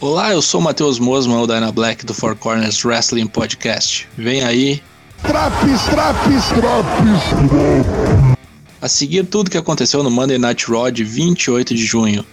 Olá, eu sou o Matheus Mosman, o Dyna Black do Four Corners Wrestling Podcast. Vem aí. Traps, traps, traps. A seguir tudo que aconteceu no Monday Night Raw de 28 de junho.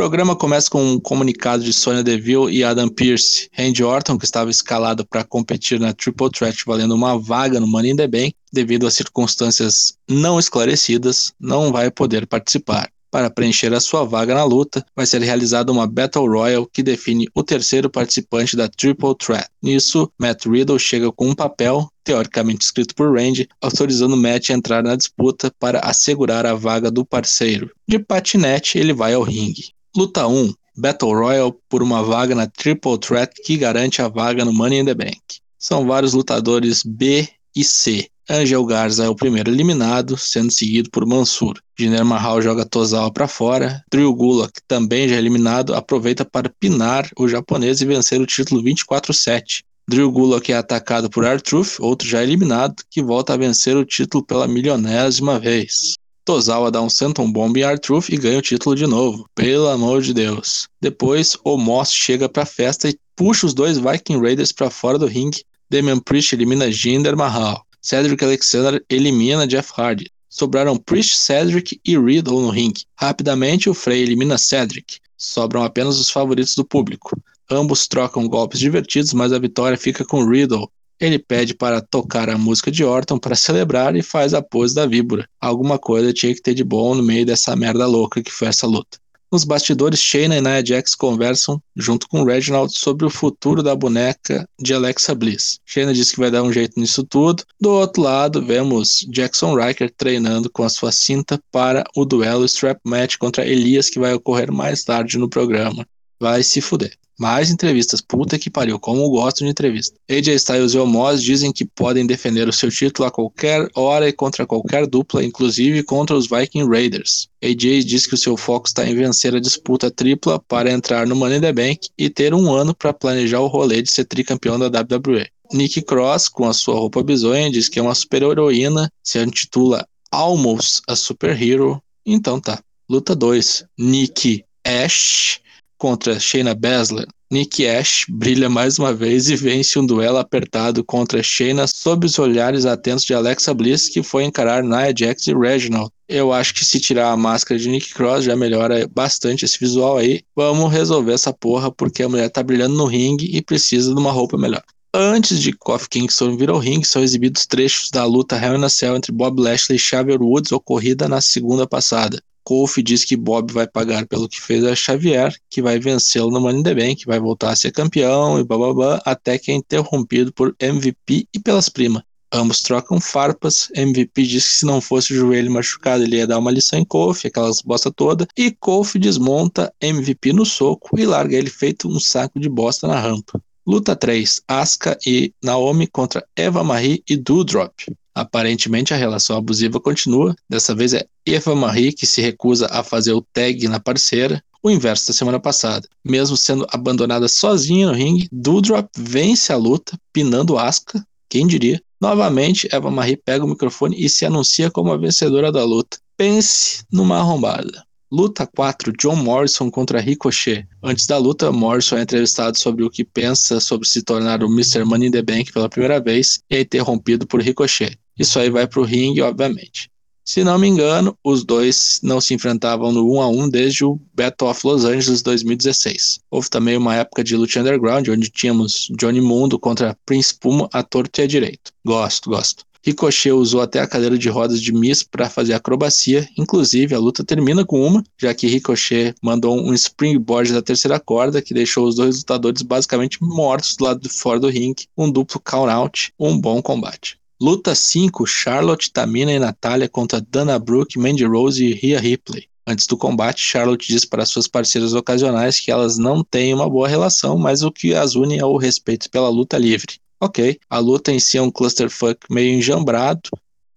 Programa começa com um comunicado de Sonya Deville e Adam Pearce. Randy Orton, que estava escalado para competir na Triple Threat valendo uma vaga no Money in the Bank, devido a circunstâncias não esclarecidas, não vai poder participar. Para preencher a sua vaga na luta, vai ser realizada uma Battle Royal que define o terceiro participante da Triple Threat. Nisso, Matt Riddle chega com um papel, teoricamente escrito por Randy, autorizando Matt a entrar na disputa para assegurar a vaga do parceiro. De patinete, ele vai ao ringue. Luta 1: Battle Royal por uma vaga na Triple Threat que garante a vaga no Money in the Bank. São vários lutadores B e C. Angel Garza é o primeiro eliminado, sendo seguido por Mansur. Jinder Mahal joga Tozawa para fora. Drew Gulak, também já eliminado, aproveita para pinar o japonês e vencer o título 24-7. Drew Gulak é atacado por R-Truth, outro já eliminado, que volta a vencer o título pela milionésima vez. Tozawa dá um Senton Bomb em R-Truth e ganha o título de novo. Pelo amor de Deus. Depois, o Moss chega pra festa e puxa os dois Viking Raiders para fora do ringue. Damian Priest elimina Jinder Mahal. Cedric Alexander elimina Jeff Hardy. Sobraram Priest, Cedric e Riddle no ringue. Rapidamente, o Frey elimina Cedric. Sobram apenas os favoritos do público. Ambos trocam golpes divertidos, mas a vitória fica com Riddle. Ele pede para tocar a música de Orton para celebrar e faz a pose da víbora. Alguma coisa tinha que ter de bom no meio dessa merda louca que foi essa luta. Nos bastidores, Shayna e Nia Jax conversam junto com Reginald sobre o futuro da boneca de Alexa Bliss. Shayna diz que vai dar um jeito nisso tudo. Do outro lado, vemos Jackson Riker treinando com a sua cinta para o duelo Strap Match contra Elias que vai ocorrer mais tarde no programa. Vai se fuder. Mais entrevistas, puta que pariu, como eu gosto de entrevista. AJ Styles e Omos dizem que podem defender o seu título a qualquer hora e contra qualquer dupla, inclusive contra os Viking Raiders. AJ diz que o seu foco está em vencer a disputa tripla para entrar no Money in the Bank e ter um ano para planejar o rolê de ser tricampeão da WWE. Nick Cross, com a sua roupa bizonha, diz que é uma super-heroína, se intitula Almost a Superhero. Então tá. Luta 2. Nick Ash contra Shayna Baszler, Nick Ash brilha mais uma vez e vence um duelo apertado contra Shayna sob os olhares atentos de Alexa Bliss, que foi encarar Nia Jax e Reginald. Eu acho que se tirar a máscara de Nick Cross já melhora bastante esse visual aí. Vamos resolver essa porra porque a mulher tá brilhando no ringue e precisa de uma roupa melhor. Antes de Kofi Kingston vir ao ringue, são exibidos trechos da luta Hell in a Cell entre Bob Lashley e Xavier Woods ocorrida na segunda passada. Kofi diz que Bob vai pagar pelo que fez a Xavier, que vai vencê-lo no Money in the Bank, vai voltar a ser campeão e blá até que é interrompido por MVP e pelas primas. Ambos trocam farpas. MVP diz que se não fosse o joelho machucado, ele ia dar uma lição em Kofi, aquelas bosta toda. E Kofi desmonta MVP no soco e larga ele feito um saco de bosta na rampa. Luta 3: Asuka e Naomi contra Eva Marie e Doudrop. Aparentemente a relação abusiva continua. Dessa vez é Eva Marie que se recusa a fazer o tag na parceira. O inverso da semana passada. Mesmo sendo abandonada sozinha no ringue, Doudrop vence a luta, pinando Asuka. Quem diria? Novamente, Eva Marie pega o microfone e se anuncia como a vencedora da luta. Pense numa arrombada. Luta 4: John Morrison contra Ricochet. Antes da luta, Morrison é entrevistado sobre o que pensa sobre se tornar o Mr. Money in the Bank pela primeira vez e é interrompido por Ricochet. Isso aí vai pro ringue, obviamente. Se não me engano, os dois não se enfrentavam no 1 a 1 desde o Battle of Los Angeles 2016. Houve também uma época de luta underground onde tínhamos Johnny Mundo contra Prince Puma a torto e a direito. Gosto, gosto. Ricochet usou até a cadeira de rodas de Miss para fazer acrobacia, inclusive a luta termina com uma, já que Ricochet mandou um springboard da terceira corda que deixou os dois lutadores basicamente mortos do lado de fora do ringue, um duplo count-out, um bom combate. Luta 5, Charlotte, Tamina e Natália contra Dana Brooke, Mandy Rose e Rhea Ripley. Antes do combate, Charlotte diz para suas parceiras ocasionais que elas não têm uma boa relação, mas o que as une é o respeito pela luta livre. Ok, a luta em si é um clusterfuck meio enjambrado,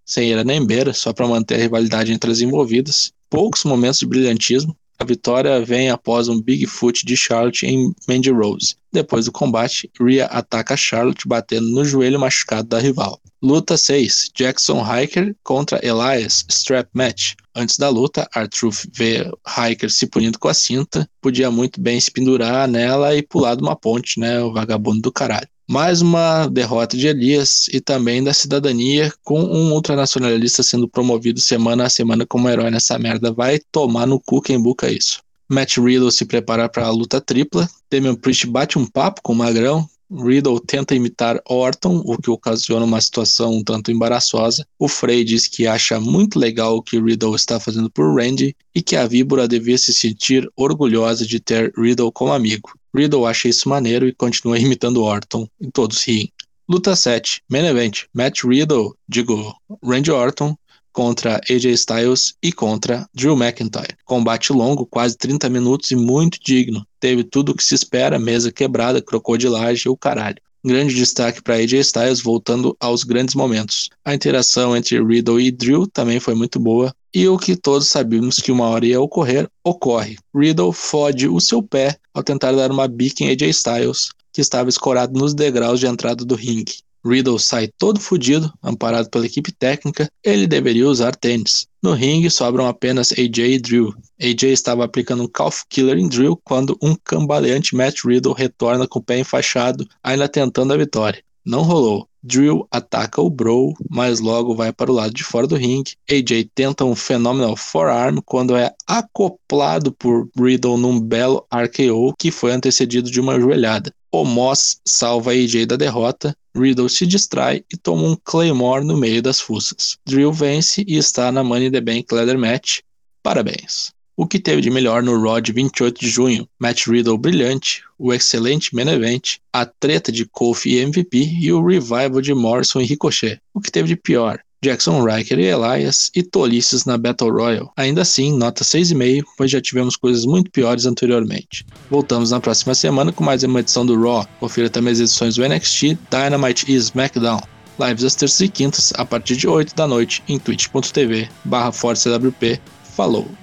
sem era nem beira, só para manter a rivalidade entre as envolvidas. Poucos momentos de brilhantismo. A vitória vem após um Bigfoot de Charlotte em Mandy Rose. Depois do combate, Rhea ataca Charlotte batendo no joelho machucado da rival. Luta 6: Jackson Hiker contra Elias Strap Match. Antes da luta, Artruth vê Hiker se punindo com a cinta, podia muito bem se pendurar nela e pular de uma ponte, né? O vagabundo do caralho. Mais uma derrota de Elias e também da cidadania, com um ultranacionalista sendo promovido semana a semana como herói nessa merda. Vai tomar no cu quem buca isso. Matt Riddle se prepara para a luta tripla. Damian Priest bate um papo com o Magrão. Riddle tenta imitar Orton, o que ocasiona uma situação um tanto embaraçosa. O Frey diz que acha muito legal o que Riddle está fazendo por Randy e que a víbora devia se sentir orgulhosa de ter Riddle como amigo. Riddle acha isso maneiro e continua imitando Orton, e todos riem. Luta 7, Main Event, Matt Riddle, digo, Randy Orton, contra AJ Styles e contra Drew McIntyre. Combate longo, quase 30 minutos e muito digno. Teve tudo o que se espera, mesa quebrada, crocodilagem e o caralho. Grande destaque para AJ Styles voltando aos grandes momentos. A interação entre Riddle e Drew também foi muito boa. E o que todos sabíamos que uma hora ia ocorrer, ocorre. Riddle fode o seu pé ao tentar dar uma bica em AJ Styles, que estava escorado nos degraus de entrada do ringue. Riddle sai todo fodido, amparado pela equipe técnica, ele deveria usar tênis. No ringue sobram apenas AJ e Drew. AJ estava aplicando um Calf Killer em Drew quando um cambaleante Matt Riddle retorna com o pé enfaixado, ainda tentando a vitória. Não rolou. Drew ataca o Bro, mas logo vai para o lado de fora do ringue. AJ tenta um Phenomenal Forearm quando é acoplado por Riddle num belo RKO que foi antecedido de uma joelhada. O Moss salva AJ da derrota, Riddle se distrai e toma um Claymore no meio das fuças. Drew vence e está na Money in the Bank Leather Match. Parabéns! O que teve de melhor no Raw de 28 de junho? Matt Riddle brilhante, o excelente main event, a treta de Kofi e MVP e o revival de Morrison e Ricochet. O que teve de pior? Jackson Riker e Elias e tolices na Battle Royale. Ainda assim, nota 6,5, pois já tivemos coisas muito piores anteriormente. Voltamos na próxima semana com mais uma edição do Raw. Confira também as edições do NXT, Dynamite e SmackDown. Lives às terças e quintas, a partir de 8 da noite, em twitch.tv barra Falou!